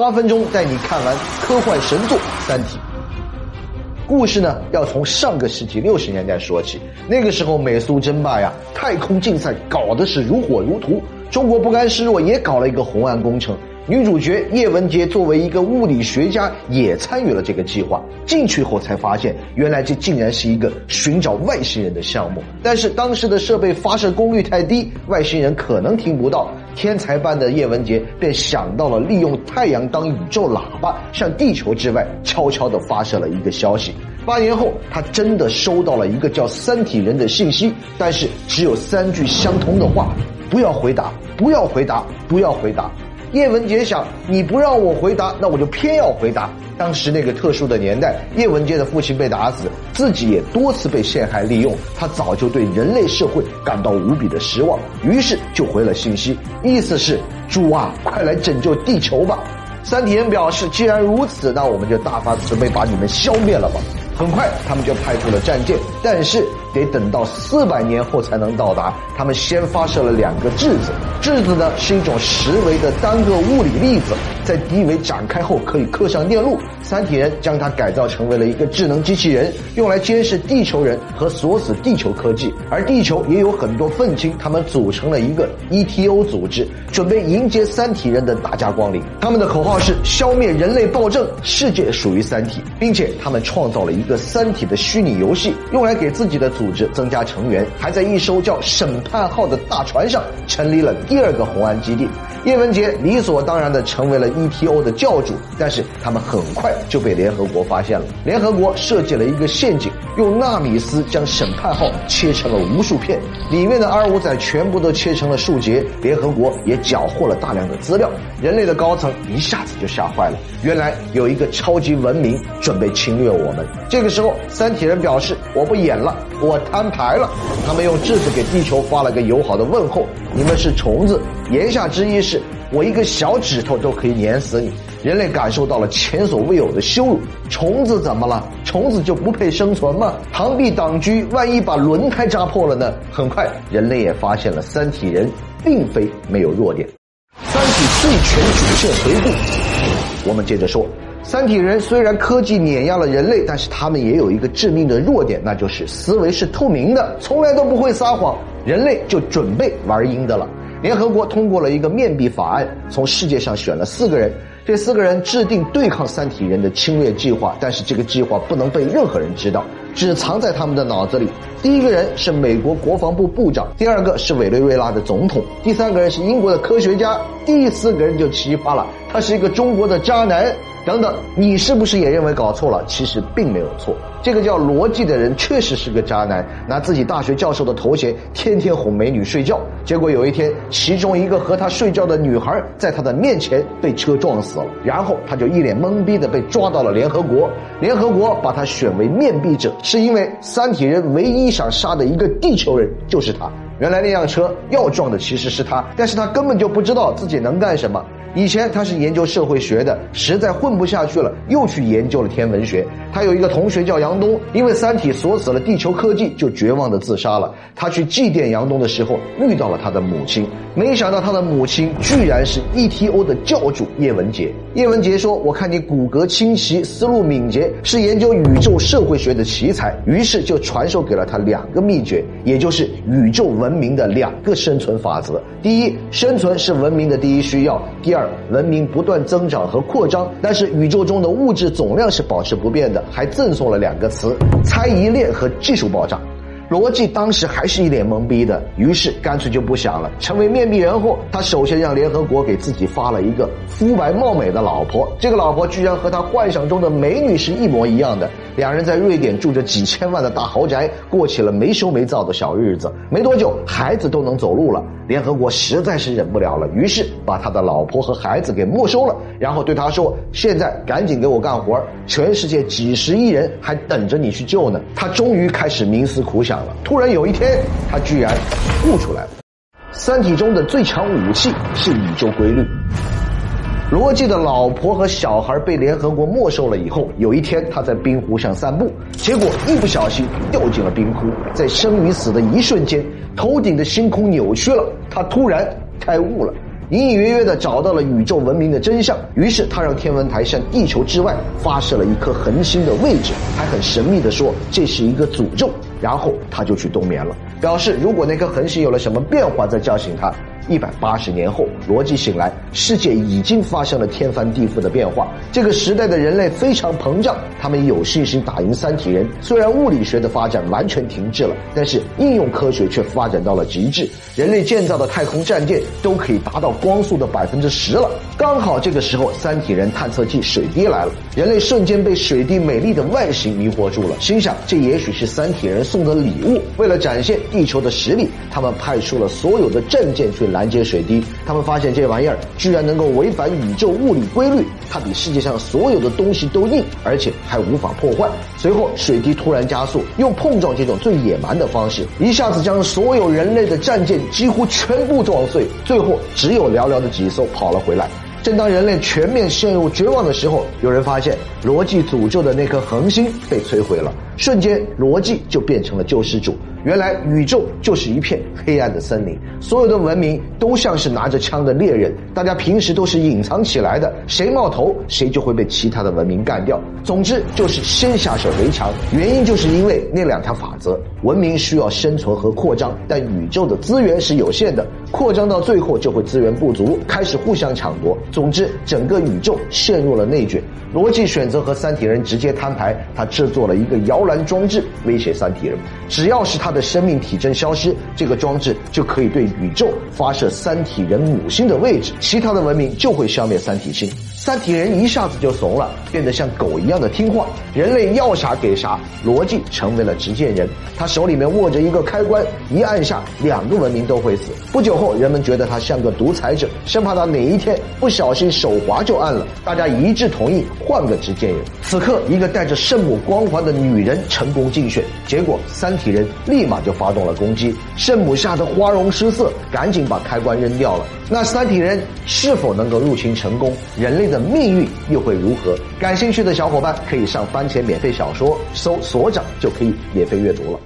八分钟带你看完科幻神作《三体》。故事呢，要从上个世纪六十年代说起。那个时候，美苏争霸呀，太空竞赛搞的是如火如荼。中国不甘示弱，也搞了一个红岸工程。女主角叶文洁作为一个物理学家，也参与了这个计划。进去后才发现，原来这竟然是一个寻找外星人的项目。但是当时的设备发射功率太低，外星人可能听不到。天才般的叶文洁便想到了利用太阳当宇宙喇叭，向地球之外悄悄地发射了一个消息。八年后，他真的收到了一个叫三体人的信息，但是只有三句相同的话：不要回答，不要回答，不要回答。叶文洁想，你不让我回答，那我就偏要回答。当时那个特殊的年代，叶文洁的父亲被打死，自己也多次被陷害利用，他早就对人类社会感到无比的失望，于是就回了信息，意思是：主啊，快来拯救地球吧！三体人表示，既然如此，那我们就大发慈悲，把你们消灭了吧。很快，他们就派出了战舰，但是得等到四百年后才能到达。他们先发射了两个质子，质子呢是一种十维的单个物理粒子，在低维展开后可以刻上电路。三体人将它改造成为了一个智能机器人，用来监视地球人和锁死地球科技。而地球也有很多愤青，他们组成了一个 ETO 组织，准备迎接三体人的大驾光临。他们的口号是消灭人类暴政，世界属于三体，并且他们创造了一。个三体的虚拟游戏，用来给自己的组织增加成员，还在一艘叫审判号的大船上成立了第二个红岸基地。叶文洁理所当然的成为了 ETO 的教主，但是他们很快就被联合国发现了。联合国设计了一个陷阱，用纳米丝将审判号切成了无数片，里面的二五仔全部都切成了数节。联合国也缴获了大量的资料，人类的高层一下子就吓坏了。原来有一个超级文明准备侵略我们。这个时候，三体人表示我不演了，我摊牌了。他们用质子给地球发了个友好的问候：“你们是虫子。”言下之意是我一个小指头都可以碾死你。人类感受到了前所未有的羞辱。虫子怎么了？虫子就不配生存吗？螳臂挡车，万一把轮胎扎破了呢？很快，人类也发现了三体人并非没有弱点。三体最全主线回顾，我们接着说。三体人虽然科技碾压了人类，但是他们也有一个致命的弱点，那就是思维是透明的，从来都不会撒谎。人类就准备玩阴的了。联合国通过了一个面壁法案，从世界上选了四个人，这四个人制定对抗三体人的侵略计划，但是这个计划不能被任何人知道，只藏在他们的脑子里。第一个人是美国国防部部长，第二个是委内瑞拉的总统，第三个人是英国的科学家，第四个人就奇葩了，他是一个中国的渣男。等等，你是不是也认为搞错了？其实并没有错。这个叫罗辑的人确实是个渣男，拿自己大学教授的头衔，天天哄美女睡觉。结果有一天，其中一个和他睡觉的女孩在他的面前被车撞死了，然后他就一脸懵逼的被抓到了联合国。联合国把他选为面壁者，是因为三体人唯一想杀的一个地球人就是他。原来那辆车要撞的其实是他，但是他根本就不知道自己能干什么。以前他是研究社会学的，实在混不下去了，又去研究了天文学。他有一个同学叫杨东，因为三体锁死了地球科技，就绝望的自杀了。他去祭奠杨东的时候，遇到了他的母亲，没想到他的母亲居然是 ETO 的教主叶文洁。叶文洁说：“我看你骨骼清奇，思路敏捷，是研究宇宙社会学的奇才。”于是就传授给了他两个秘诀，也就是宇宙文文明的两个生存法则：第一，生存是文明的第一需要；第二。文明不断增长和扩张，但是宇宙中的物质总量是保持不变的，还赠送了两个词：猜疑链和技术爆炸。罗辑当时还是一脸懵逼的，于是干脆就不想了。成为面壁人后，他首先让联合国给自己发了一个肤白貌美的老婆，这个老婆居然和他幻想中的美女是一模一样的。两人在瑞典住着几千万的大豪宅，过起了没羞没躁的小日子。没多久，孩子都能走路了。联合国实在是忍不了了，于是把他的老婆和孩子给没收了，然后对他说：“现在赶紧给我干活，全世界几十亿人还等着你去救呢。”他终于开始冥思苦想了。突然有一天，他居然悟出来了：三体中的最强武器是宇宙规律。罗辑的老婆和小孩被联合国没收了以后，有一天他在冰湖上散步，结果一不小心掉进了冰窟，在生与死的一瞬间，头顶的星空扭曲了，他突然开悟了。隐隐约约的找到了宇宙文明的真相。于是他让天文台向地球之外发射了一颗恒星的位置，还很神秘的说这是一个诅咒。然后他就去冬眠了，表示如果那颗恒星有了什么变化，再叫醒他。一百八十年后，罗辑醒来，世界已经发生了天翻地覆的变化。这个时代的人类非常膨胀，他们有信心打赢三体人。虽然物理学的发展完全停滞了，但是应用科学却发展到了极致。人类建造的太空战舰都可以达到光速的百分之十了。刚好这个时候，三体人探测器水滴来了，人类瞬间被水滴美丽的外形迷惑住了，心想这也许是三体人送的礼物。为了展现地球的实力，他们派出了所有的战舰去拦截水滴。他们发现这玩意儿居然能够违反宇宙物理规律，它比世界上所有的东西都硬，而且还无法破坏。随后，水滴突然加速，用碰撞这种最野蛮的方式，一下子将所有人类的战舰几乎全部撞碎。最后，只有寥寥的几艘跑了回来。正当人类全面陷入绝望的时候，有人发现罗辑诅咒的那颗恒星被摧毁了，瞬间罗辑就变成了救世主。原来宇宙就是一片黑暗的森林，所有的文明都像是拿着枪的猎人，大家平时都是隐藏起来的，谁冒头谁就会被其他的文明干掉。总之就是先下手为强，原因就是因为那两条法则：文明需要生存和扩张，但宇宙的资源是有限的，扩张到最后就会资源不足，开始互相抢夺。总之，整个宇宙陷入了内卷。罗辑选择和三体人直接摊牌，他制作了一个摇篮装置，威胁三体人，只要是他。他的。生命体征消失，这个装置就可以对宇宙发射三体人母星的位置，其他的。文明就会消灭三体星。三体人一下子就怂了，变得像狗一样的听话。人类要啥给啥，逻辑成为了执剑人。他手里面握着一个开关，一按下，两个文明都会死。不久后，人们觉得他像个独裁者，生怕他哪一天不小心手滑就按了。大家一致同意换个执剑人。此刻，一个带着圣母光环的女人成功竞选，结果三体人立马就发动了攻击。圣母吓得花容失色，赶紧把开关扔掉了。那三体人是否能够入侵成功？人类的命运又会如何？感兴趣的小伙伴可以上番茄免费小说搜“所长”，就可以免费阅读了。